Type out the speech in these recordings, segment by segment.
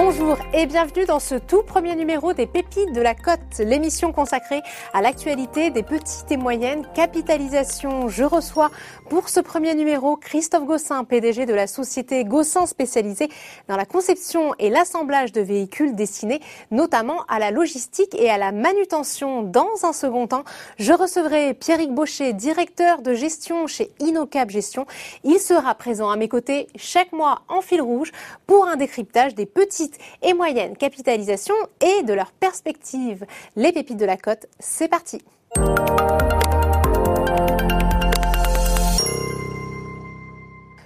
Bonjour et bienvenue dans ce tout premier numéro des Pépites de la Côte, l'émission consacrée à l'actualité des petites et moyennes capitalisations. Je reçois pour ce premier numéro Christophe Gossin, PDG de la société Gossin spécialisée dans la conception et l'assemblage de véhicules destinés notamment à la logistique et à la manutention. Dans un second temps, je recevrai Pierrick Baucher, directeur de gestion chez Inocap Gestion. Il sera présent à mes côtés chaque mois en fil rouge pour un décryptage des petits et moyenne capitalisation et de leurs perspectives. Les pépites de la côte, c'est parti.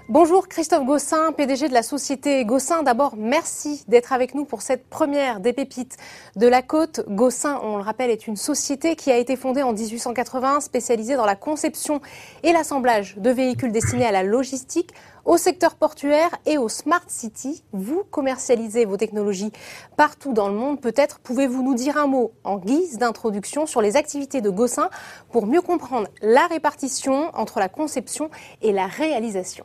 Bonjour Christophe Gossin, PDG de la société Gossin. D'abord, merci d'être avec nous pour cette première des pépites de la côte. Gossin, on le rappelle, est une société qui a été fondée en 1880, spécialisée dans la conception et l'assemblage de véhicules destinés à la logistique, au secteur portuaire et au Smart City. Vous commercialisez vos technologies partout dans le monde. Peut-être pouvez-vous nous dire un mot en guise d'introduction sur les activités de Gossin pour mieux comprendre la répartition entre la conception et la réalisation.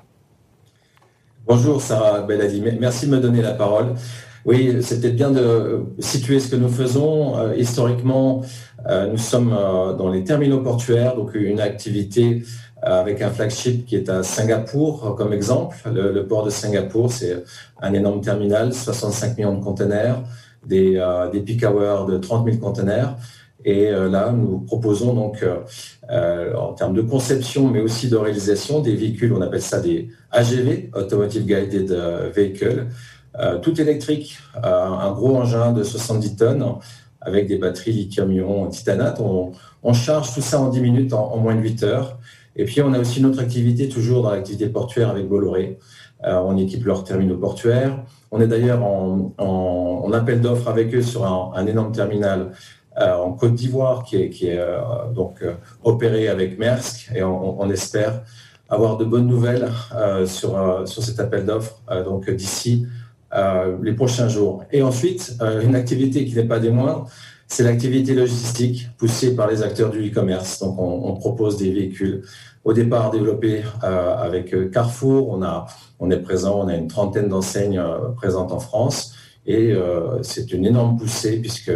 Bonjour Sarah Belladi, merci de me donner la parole. Oui, c'était bien de situer ce que nous faisons. Euh, historiquement, euh, nous sommes euh, dans les terminaux portuaires, donc une activité avec un flagship qui est à Singapour comme exemple. Le, port de Singapour, c'est un énorme terminal, 65 millions de conteneurs, des, peak hours de 30 000 conteneurs. Et euh, là, nous proposons donc, en termes de conception, mais aussi de réalisation, des véhicules, on appelle ça des AGV, Automotive Guided Vehicle, tout électrique, un gros engin de 70 tonnes avec des batteries lithium-ion titanate. On, charge tout ça en 10 minutes, en, moins de 8 heures. Et puis, on a aussi notre activité, toujours dans l'activité portuaire avec Bolloré. Euh, on équipe leurs terminaux portuaires. On est d'ailleurs en, appel d'offres avec eux sur un, énorme terminal euh, en Côte d'Ivoire qui est, euh, donc opéré avec Maersk et on, espère avoir de bonnes nouvelles sur, sur cet appel d'offres donc d'ici les prochains jours. Et ensuite, une activité qui n'est pas des moindres, c'est l'activité logistique poussée par les acteurs du e-commerce. Donc, on, propose des véhicules au départ développés euh, avec euh, Carrefour. On, a, on est présent, on a une trentaine d'enseignes euh, présentes en France. Et c'est une énorme poussée puisque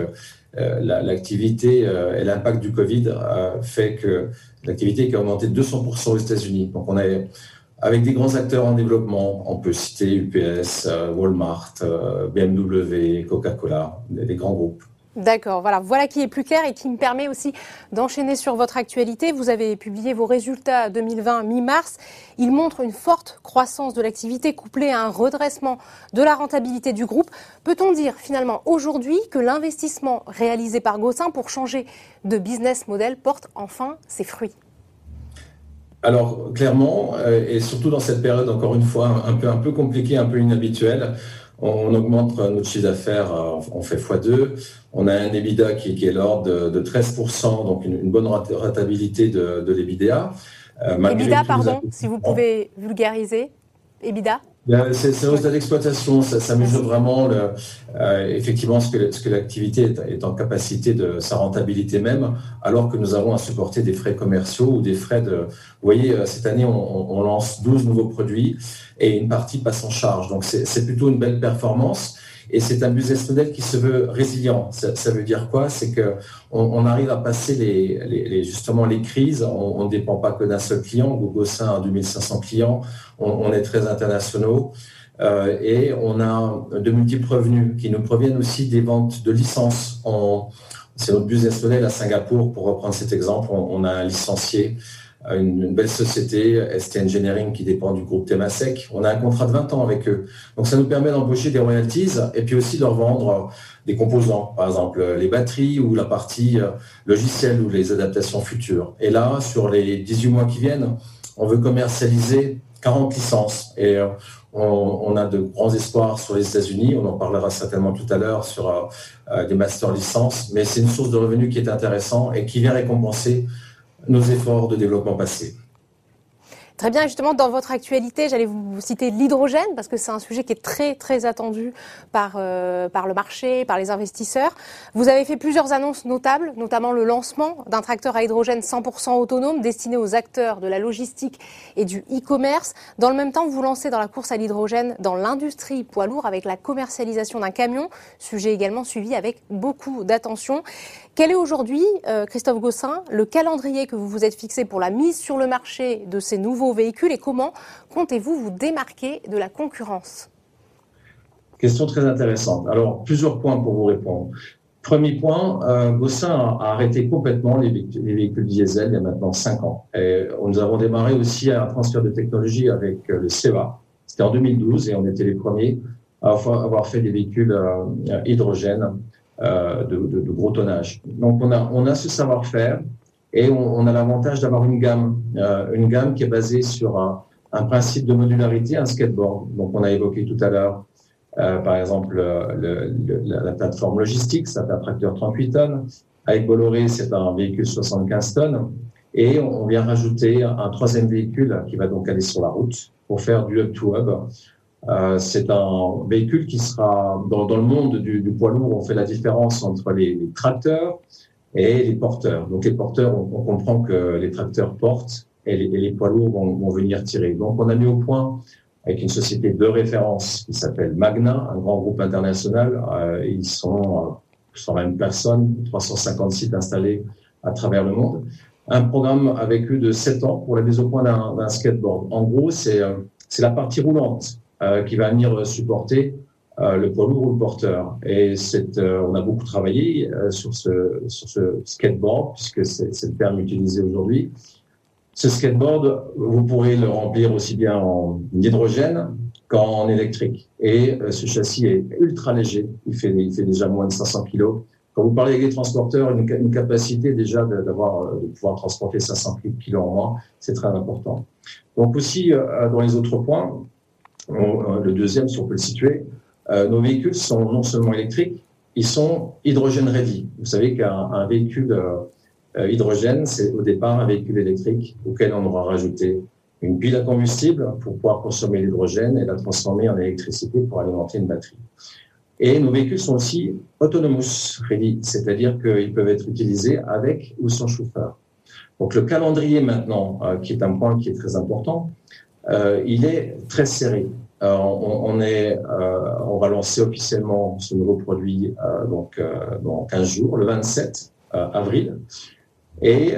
l'activité et l'impact du Covid fait que l'activité qui a augmenté de 200% aux États-Unis. Donc, on est avec des grands acteurs en développement. On peut citer UPS, Walmart, BMW, Coca-Cola, des grands groupes. D'accord, voilà, voilà qui est plus clair et qui me permet aussi d'enchaîner sur votre actualité. Vous avez publié vos résultats 2020 mi-mars. Ils montrent une forte croissance de l'activité couplée à un redressement de la rentabilité du groupe. Peut-on dire finalement aujourd'hui que l'investissement réalisé par Gossin pour changer de business model porte enfin ses fruits? Alors clairement, euh, et surtout dans cette période encore une fois un peu un peu compliquée, un peu inhabituelle, on augmente notre chiffre d'affaires, euh, on fait x2. On a un EBITDA qui, est l'ordre de, 13%, donc une, bonne rentabilité de, de l'EBITDA. Euh, EBITDA, pardon, si vous pouvez vulgariser. EBITDA? C'est un résultat d'exploitation, ça, mesure vraiment euh, effectivement ce que, ce que l'activité est, en capacité de sa rentabilité même, alors que nous avons à supporter des frais commerciaux ou des frais de... Vous voyez, euh, cette année, on, on lance 12 nouveaux produits et une partie passe en charge. Donc c'est plutôt une belle performance. Et c'est un business model qui se veut résilient. Ça, veut dire quoi? C'est que on, arrive à passer les, justement les crises. On ne dépend pas que d'un seul client. Google a 2500 clients. On, est très internationaux. Euh, et on a de multiples revenus qui nous proviennent aussi des ventes de licences. C'est notre business model à Singapour, pour reprendre cet exemple. On, a un licencié une, belle société, ST Engineering, qui dépend du groupe Temasek. On a un contrat de 20 ans avec eux. Donc ça nous permet d'embaucher des royalties et puis aussi de leur vendre des composants, par exemple les batteries ou la partie euh, logicielle ou les adaptations futures. Et là, sur les 18 mois qui viennent, on veut commercialiser 40 licences. Et euh, on, a de grands espoirs sur les États-Unis. On en parlera certainement tout à l'heure sur euh, des master licences. Mais c'est une source de revenus qui est intéressante et qui vient récompenser nos efforts de développement passés. Très bien, justement, dans votre actualité, j'allais vous citer l'hydrogène, parce que c'est un sujet qui est très, très attendu par, euh, par le marché, par les investisseurs. Vous avez fait plusieurs annonces notables, notamment le lancement d'un tracteur à hydrogène 100% autonome destiné aux acteurs de la logistique et du e-commerce. Dans le même temps, vous lancez dans la course à l'hydrogène dans l'industrie poids lourd avec la commercialisation d'un camion, sujet également suivi avec beaucoup d'attention. Quel est aujourd'hui, euh, Christophe Gossin, le calendrier que vous vous êtes fixé pour la mise sur le marché de ces nouveaux véhicules et comment comptez-vous vous démarquer de la concurrence? Question très intéressante. Alors, plusieurs points pour vous répondre. Premier point, euh, Gossin a, arrêté complètement les véhicules, diesel il y a maintenant cinq ans. Et nous avons démarré aussi un transfert de technologie avec euh, le CEVA. C'était en 2012 et on était les premiers à avoir fait des véhicules euh, hydrogène euh, de, gros tonnage. Donc on a ce savoir-faire et on, on a l'avantage d'avoir une gamme, euh, une gamme qui est basée sur un, un, principe de modularité, un skateboard. Donc on a évoqué tout à l'heure, euh, par exemple, le, le, la plateforme logistique, c'est un tracteur 38 tonnes. Avec Bolloré, c'est un véhicule 75 tonnes. Et on vient rajouter un troisième véhicule qui va donc aller sur la route pour faire du hub-to-hub. Euh, c'est un véhicule qui sera dans, dans le monde du, du, poids lourd. On fait la différence entre les, les tracteurs et les porteurs. Donc les porteurs, on, comprend que les tracteurs portent et les, poids lourds vont, venir tirer. Donc on a mis au point avec une société de référence qui s'appelle Magna, un grand groupe international. Euh, ils sont 120 euh, personnes, 350 sites installés à travers le monde. Un programme avec eux de 7 ans pour la mise au point d'un skateboard. En gros, c'est euh, la partie roulante euh, qui va venir supporter le poids lourd ou le porteur. Et euh, on a beaucoup travaillé sur, ce, sur ce skateboard, puisque c'est le terme utilisé aujourd'hui. Ce skateboard, vous pourrez le remplir aussi bien en hydrogène qu'en électrique. Et ce châssis est ultra léger. Il fait, il fait déjà moins de 500 kilos. Quand vous parlez avec les transporteurs, une, capacité déjà d'avoir, de pouvoir transporter 500 kilos en moins, c'est très important. Donc aussi, dans les autres points, euh, le deuxième, si on peut le situer, euh, nos véhicules sont non seulement électriques, ils sont hydrogène ready. Vous savez qu'un véhicule euh, hydrogène, c'est au départ un véhicule électrique auquel on aura rajouté une pile à combustible pour pouvoir consommer l'hydrogène et la transformer en électricité pour alimenter une batterie. Et nos véhicules sont aussi autonomous ready, c'est-à-dire qu'ils peuvent être utilisés avec ou sans chauffeur. Donc le calendrier maintenant, qui est un point qui est très important, euh, il est très serré. Euh, on, est, euh, on va lancer officiellement ce nouveau produit donc dans 15 jours, le 27 avril. Et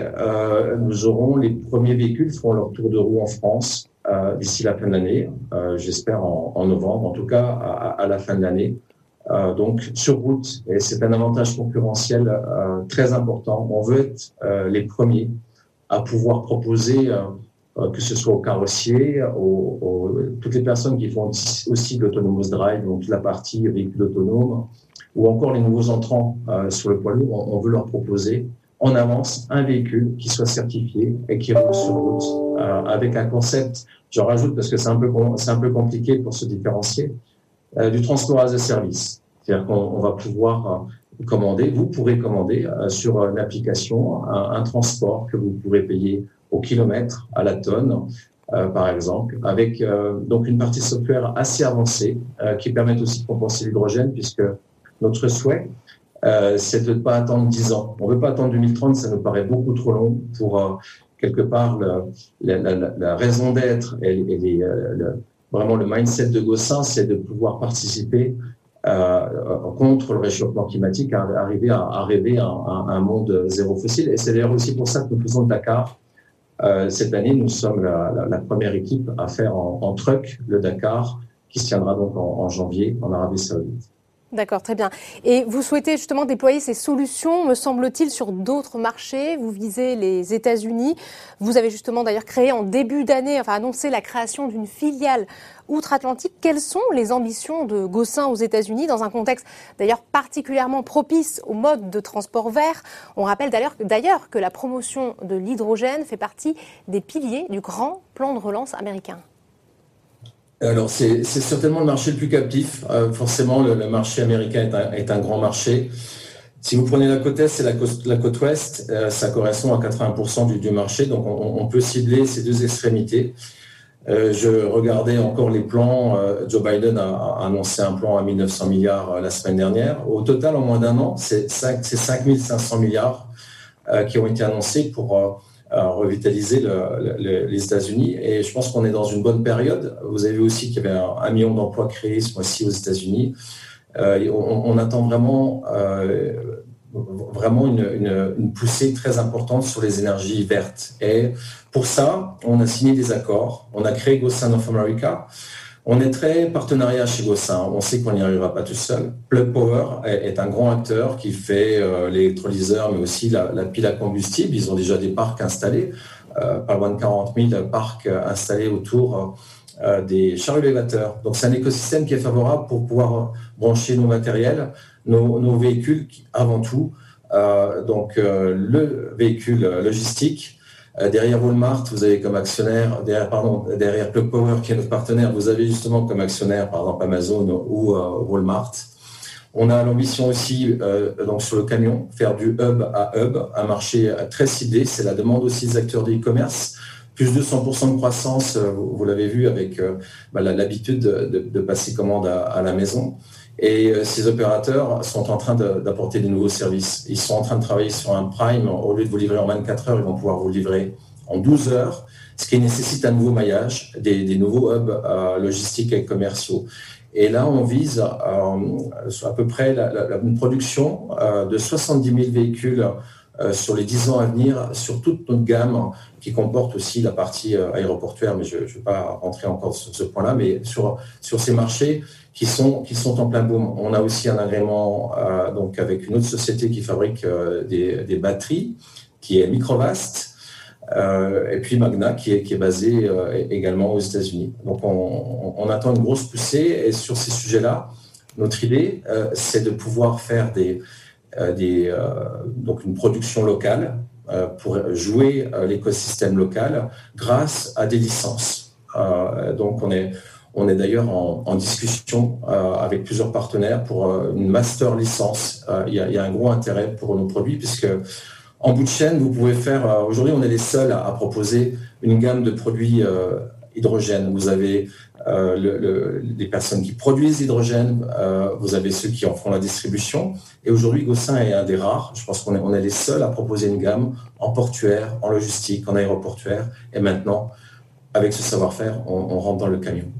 nous aurons les premiers véhicules feront leur tour de roue en France d'ici la fin de l'année, j'espère en, novembre, en tout cas à, à la fin de l'année. Euh, donc sur route, et c'est un avantage concurrentiel euh, très important. On veut être euh, les premiers à pouvoir proposer euh, que ce soit au carrossier, aux, toutes les personnes qui font aussi de l'autonomous drive, donc la partie véhicule autonome, ou encore les nouveaux entrants euh, sur le poids lourd, on, veut leur proposer en avance un véhicule qui soit certifié et qui roule sur route euh, avec un concept, je rajoute parce que c'est un peu c'est un peu compliqué pour se différencier, euh, du transport as a service. C'est-à-dire qu'on va pouvoir euh, commander, vous pourrez commander euh, sur l'application un transport que vous pourrez payer au kilomètre, à la tonne, euh, par exemple, avec euh, donc une partie software assez avancée euh, qui permet aussi de compenser l'hydrogène, puisque notre souhait, c'est de ne pas attendre 10 ans. On ne veut pas attendre 2030, ça nous paraît beaucoup trop long pour quelque part la, raison d'être et, vraiment le mindset de Gossin, c'est de pouvoir participer contre le réchauffement climatique, à arriver à, rêver un, monde zéro fossile. Et c'est d'ailleurs aussi pour ça que nous faisons de Dakar euh, cette année, nous sommes la, première équipe à faire en, truck le Dakar, qui se tiendra donc en janvier en Arabie Saoudite. D'accord, très bien. Et vous souhaitez justement déployer ces solutions, me semble-t-il, sur d'autres marchés. Vous visez les États-Unis. Vous avez justement d'ailleurs créé en début d'année, enfin annoncé la création d'une filiale outre-Atlantique. Quelles sont les ambitions de Gossin aux États-Unis dans un contexte d'ailleurs particulièrement propice au mode de transport vert? On rappelle d'ailleurs que la promotion de l'hydrogène fait partie des piliers du grand plan de relance américain. Alors, c'est certainement le marché le plus captif. Euh, forcément, le, marché américain est un, grand marché. Si vous prenez la côte est et la côte, ouest, ça correspond à 80% du, marché, donc on, peut cibler ces deux extrémités. Euh, je regardais encore les plans. Euh, Joe Biden a, annoncé un plan à 1900 milliards euh, la semaine dernière. Au total, en moins d'un an, c'est 5, 5500 milliards qui ont été annoncés pour revitaliser le, le, les États-Unis. Et je pense qu'on est dans une bonne période. Vous avez vu aussi qu'il y avait un, million d'emplois créés ce mois-ci aux États-Unis. On, on, attend vraiment vraiment une, poussée très importante sur les énergies vertes. Et pour ça, on a signé des accords. On a créé Gossin of America. On est très partenariat chez Gossin. On sait qu'on n'y arrivera pas tout seul. Plug Power est, un grand acteur qui fait euh, l'électrolyseur, mais aussi la, pile à combustible. Ils ont déjà des parcs installés, euh, pas loin de 40 000 parcs installés autour euh, des chariots élévateurs. Donc c'est un écosystème qui est favorable pour pouvoir brancher nos matériels nos, véhicules avant tout. Euh, donc euh, le véhicule logistique. Euh, derrière Walmart, vous avez comme actionnaire, derrière, pardon, derrière Plug Power qui est notre partenaire, vous avez justement comme actionnaire par exemple Amazon ou Walmart. On a l'ambition aussi, donc sur le camion, faire du hub à hub, un marché très ciblé. C'est la demande aussi des acteurs de e-commerce. Plus de 100% de croissance, vous, l'avez vu avec bah, l'habitude de, passer commande à la maison. Et euh, ces opérateurs sont en train d'apporter des nouveaux services. Ils sont en train de travailler sur un prime. Au lieu de vous livrer en 24 heures, ils vont pouvoir vous livrer en 12 heures, ce qui nécessite un nouveau maillage, des, nouveaux hubs euh, logistiques et commerciaux. Et là, on vise euh, à peu près la, une production de 70 000 véhicules sur les 10 ans à venir, sur toute notre gamme, qui comporte aussi la partie aéroportuaire, mais je ne vais pas rentrer encore sur ce point-là, mais sur, sur ces marchés, qui sont, qui sont en plein boom. On a aussi un agrément euh, donc avec une autre société qui fabrique euh, des, des, batteries, qui est Microvast, euh, et puis Magna, qui est, qui est basé euh, également aux États-Unis. Donc on, attend une grosse poussée, et sur ces sujets-là, notre idée, euh, c'est de pouvoir faire des, des, donc une production locale pour jouer l'écosystème local grâce à des licences. donc on est on est d'ailleurs en, discussion euh, avec plusieurs partenaires pour euh, une master licence. Euh, il, y a, un gros intérêt pour nos produits puisque en bout de chaîne, vous pouvez faire. Aujourd'hui, on est les seuls à, proposer une gamme de produits hydrogène. Vous avez le, les personnes qui produisent l'hydrogène, vous avez ceux qui en font la distribution. Et aujourd'hui, Gossin est un des rares. Je pense qu'on est, on est les seuls à proposer une gamme en portuaire, en logistique, en aéroportuaire. Et maintenant, avec ce savoir-faire, on rentre dans le camion.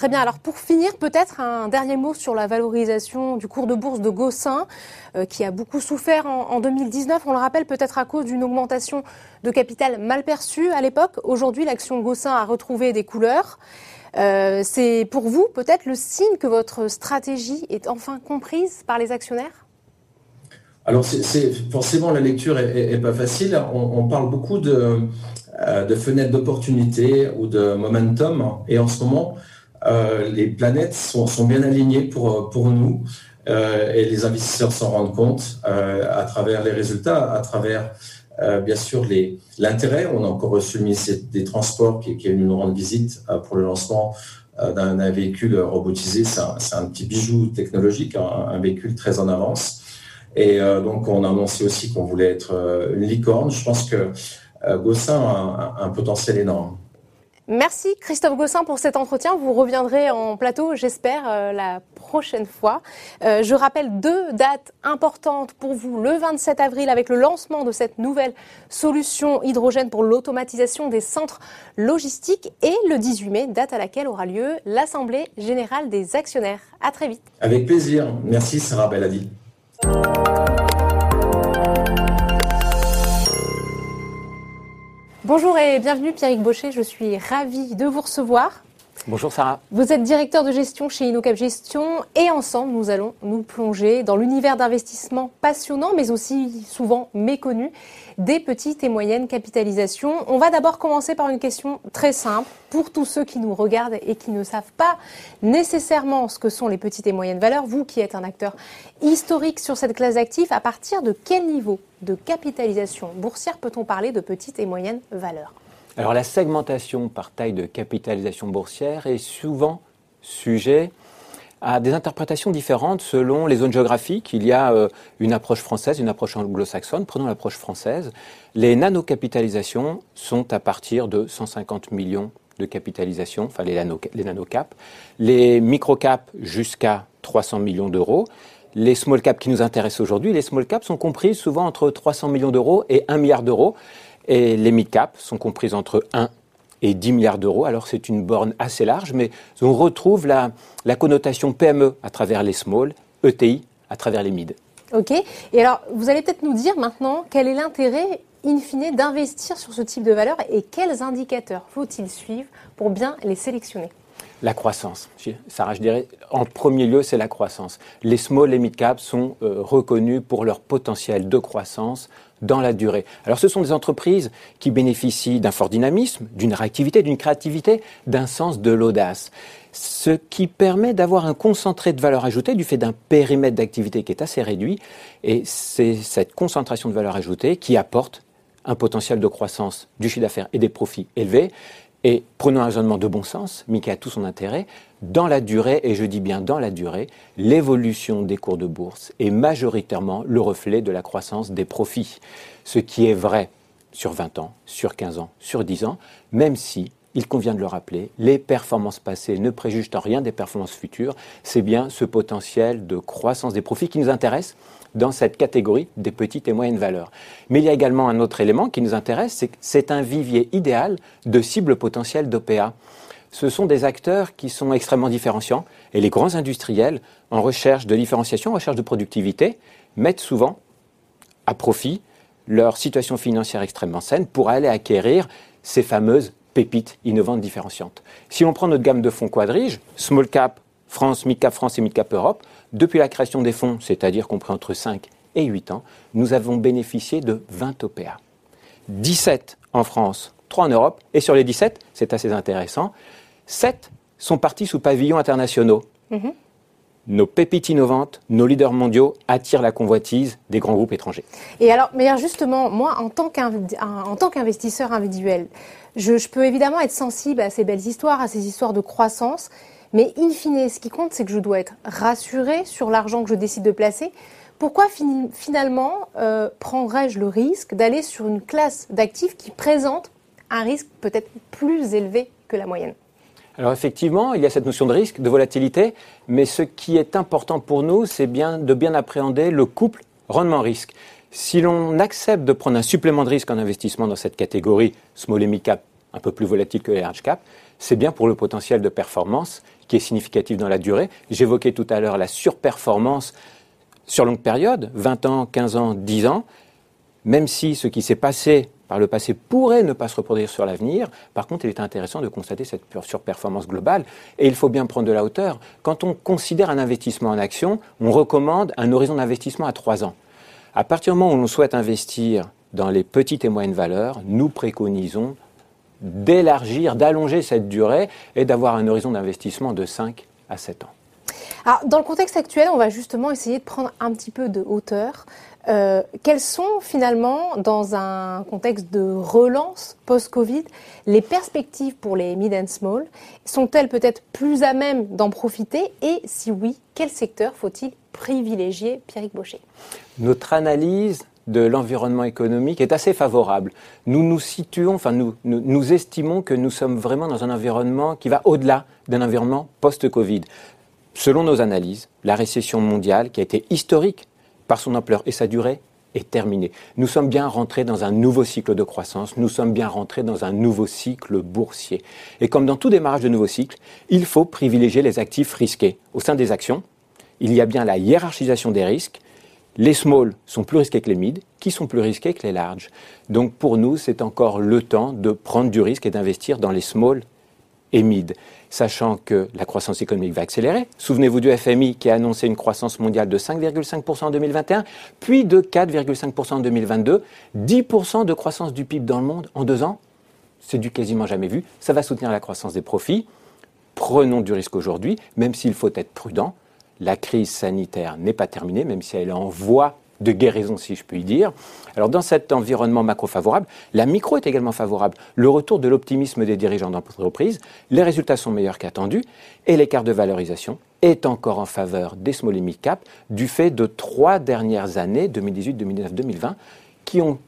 Très bien. Alors pour finir, peut-être un dernier mot sur la valorisation du cours de bourse de Gossin, euh, qui a beaucoup souffert en, 2019. On le rappelle peut-être à cause d'une augmentation de capital mal perçue à l'époque. Aujourd'hui, l'action Gossin a retrouvé des couleurs. Euh, c'est pour vous peut-être le signe que votre stratégie est enfin comprise par les actionnaires? Alors, c'est forcément la lecture est, pas facile. On, parle beaucoup euh, de fenêtres d'opportunité ou de momentum, et en ce moment, euh, les planètes sont, bien alignées pour, pour nous euh, et les investisseurs s'en rendent compte euh, à travers les résultats, à travers bien sûr l'intérêt. On a encore reçu le ministère des Transports qui, est venu nous rendre visite pour le lancement d'un véhicule robotisé. C'est un, petit bijou technologique, un, véhicule très en avance. Et donc, on a annoncé aussi qu'on voulait être une licorne. Je pense que Gossin a un potentiel énorme. Merci Christophe Gossin pour cet entretien. Vous reviendrez en plateau, j'espère, euh, la prochaine fois. Euh, je rappelle deux dates importantes pour vous. Le 27 avril avec le lancement de cette nouvelle solution hydrogène pour l'automatisation des centres logistiques et le 18 mai, date à laquelle aura lieu l'Assemblée générale des actionnaires. À très vite. Avec plaisir. Merci Sarah Belladi. Bonjour et bienvenue Pierrick Baucher, je suis ravie de vous recevoir. Bonjour Sarah. Vous êtes directeur de gestion chez InnoCap Gestion et ensemble nous allons nous plonger dans l'univers d'investissement passionnant mais aussi souvent méconnu des petites et moyennes capitalisations. On va d'abord commencer par une question très simple pour tous ceux qui nous regardent et qui ne savent pas nécessairement ce que sont les petites et moyennes valeurs. Vous qui êtes un acteur historique sur cette classe d'actifs, à partir de quel niveau de capitalisation boursière peut-on parler de petites et moyennes valeurs? Alors la segmentation par taille de capitalisation boursière est souvent sujet a des interprétations différentes selon les zones géographiques. Il y a euh, une approche française, une approche anglo-saxonne. Prenons l'approche française. Les nanocapitalisations sont à partir de 150 millions de capitalisation, enfin les, nano, les nanocaps. Les microcaps jusqu'à 300 millions d'euros. Les small caps qui nous intéressent aujourd'hui, les small caps sont compris souvent entre 300 millions d'euros et 1 milliard d'euros. Et les mid caps sont comprises entre 1 et 10 milliards d'euros. Alors c'est une borne assez large, mais on retrouve la, la connotation PME à travers les small, ETI à travers les mid. Ok. Et alors, vous allez peut-être nous dire maintenant quel est l'intérêt in fine d'investir sur ce type de valeur et quels indicateurs faut-il suivre pour bien les sélectionner? La croissance. Sarah, je dirais, en premier lieu, c'est la croissance. Les small et mid caps sont euh, reconnus pour leur potentiel de croissance dans la durée. Alors ce sont des entreprises qui bénéficient d'un fort dynamisme, d'une réactivité, d'une créativité, d'un sens de l'audace. Ce qui permet d'avoir un concentré de valeur ajoutée du fait d'un périmètre d'activité qui est assez réduit. Et c'est cette concentration de valeur ajoutée qui apporte un potentiel de croissance du chiffre d'affaires et des profits élevés. Et prenons un raisonnement de bon sens, mais qui a tout son intérêt, dans la durée, et je dis bien dans la durée, l'évolution des cours de bourse est majoritairement le reflet de la croissance des profits. Ce qui est vrai sur 20 ans, sur 15 ans, sur 10 ans, même si, il convient de le rappeler, les performances passées ne préjugent en rien des performances futures, c'est bien ce potentiel de croissance des profits qui nous intéresse dans cette catégorie des petites et moyennes valeurs. Mais il y a également un autre élément qui nous intéresse, c'est c'est un vivier idéal de cibles potentielles d'OPA. Ce sont des acteurs qui sont extrêmement différenciants et les grands industriels, en recherche de différenciation, en recherche de productivité, mettent souvent à profit leur situation financière extrêmement saine pour aller acquérir ces fameuses pépites innovantes différenciantes. Si on prend notre gamme de fonds quadrige, small cap, France, mid cap France et mid cap Europe, depuis la création des fonds, c'est-à-dire compris entre 5 et 8 ans, nous avons bénéficié de 20 OPA. 17 en France, 3 en Europe, et sur les 17, c'est assez intéressant, 7 sont partis sous pavillons internationaux. Mhm. Nos pépites innovantes, nos leaders mondiaux attirent la convoitise des grands groupes étrangers. Et alors, mais justement, moi, en tant qu'investisseur individuel, je, peux évidemment être sensible à ces belles histoires, à ces histoires de croissance, mais in fine, ce qui compte, c'est que je dois être rassuré sur l'argent que je décide de placer. Pourquoi finalement euh, prendrais-je le risque d'aller sur une classe d'actifs qui présente un risque peut-être plus élevé que la moyenne? Alors effectivement, il y a cette notion de risque, de volatilité, mais ce qui est important pour nous, c'est bien de bien appréhender le couple rendement-risque. Si l'on accepte de prendre un supplément de risque en investissement dans cette catégorie small et mid cap, un peu plus volatile que les large cap, c'est bien pour le potentiel de performance qui est significatif dans la durée. J'évoquais tout à l'heure la surperformance sur longue période, 20 ans, 15 ans, 10 ans, même si ce qui s'est passé par le passé pourrait ne pas se reproduire sur l'avenir. Par contre, il est intéressant de constater cette surperformance globale et il faut bien prendre de la hauteur. Quand on considère un investissement en action, on recommande un horizon d'investissement à 3 ans. À partir du moment où l'on souhaite investir dans les petites et moyennes valeurs, nous préconisons d'élargir, d'allonger cette durée et d'avoir un horizon d'investissement de 5 à 7 ans. Alors, dans le contexte actuel, on va justement essayer de prendre un petit peu de hauteur. Euh, quelles sont finalement, dans un contexte de relance post-Covid, les perspectives pour les mid and small? Sont-elles peut-être plus à même d'en profiter? Et si oui, quel secteur faut-il privilégier, Pierrick Baucher Notre analyse de l'environnement économique est assez favorable. Nous nous situons, enfin nous, nous, estimons que nous sommes vraiment dans un environnement qui va au-delà d'un environnement post-Covid. Selon nos analyses, la récession mondiale, qui a été historique par son ampleur et sa durée, est terminée. Nous sommes bien rentrés dans un nouveau cycle de croissance, nous sommes bien rentrés dans un nouveau cycle boursier. Et comme dans tout démarrage de nouveau cycle, il faut privilégier les actifs risqués. Au sein des actions, il y a bien la hiérarchisation des risques, les small sont plus risqués que les mid, qui sont plus risqués que les large. Donc pour nous, c'est encore le temps de prendre du risque et d'investir dans les small et mid, sachant que la croissance économique va accélérer. Souvenez-vous du FMI qui a annoncé une croissance mondiale de 5,5% en 2021, puis de 4,5% en 2022, 10% de croissance du PIB dans le monde en deux ans. C'est du quasiment jamais vu. Ça va soutenir la croissance des profits. Prenons du risque aujourd'hui, même s'il faut être prudent la crise sanitaire n'est pas terminée, même si elle est en voie de guérison, si je puis dire. Alors, dans cet environnement macro-favorable, la micro est également favorable. Le retour de l'optimisme des dirigeants d'entreprise, les résultats sont meilleurs qu'attendus et l'écart de valorisation est encore en faveur des small et mid cap du fait de trois dernières années, 2018, 2019, 2020, qui ont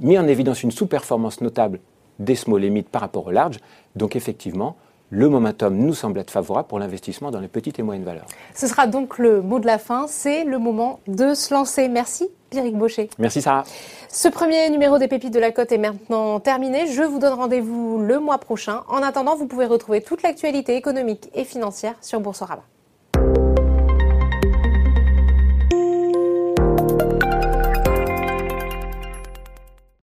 mis en évidence une sous-performance notable des small et mid par rapport au large. Donc effectivement, le momentum nous semble être favorable pour l'investissement dans les petites et moyennes valeurs. Ce sera donc le mot de la fin, c'est le moment de se lancer. Merci Pierrick Baucher. Merci Sarah. Ce premier numéro des pépites de la côte est maintenant terminé. Je vous donne rendez-vous le mois prochain. En attendant, vous pouvez retrouver toute l'actualité économique et financière sur Boursorama.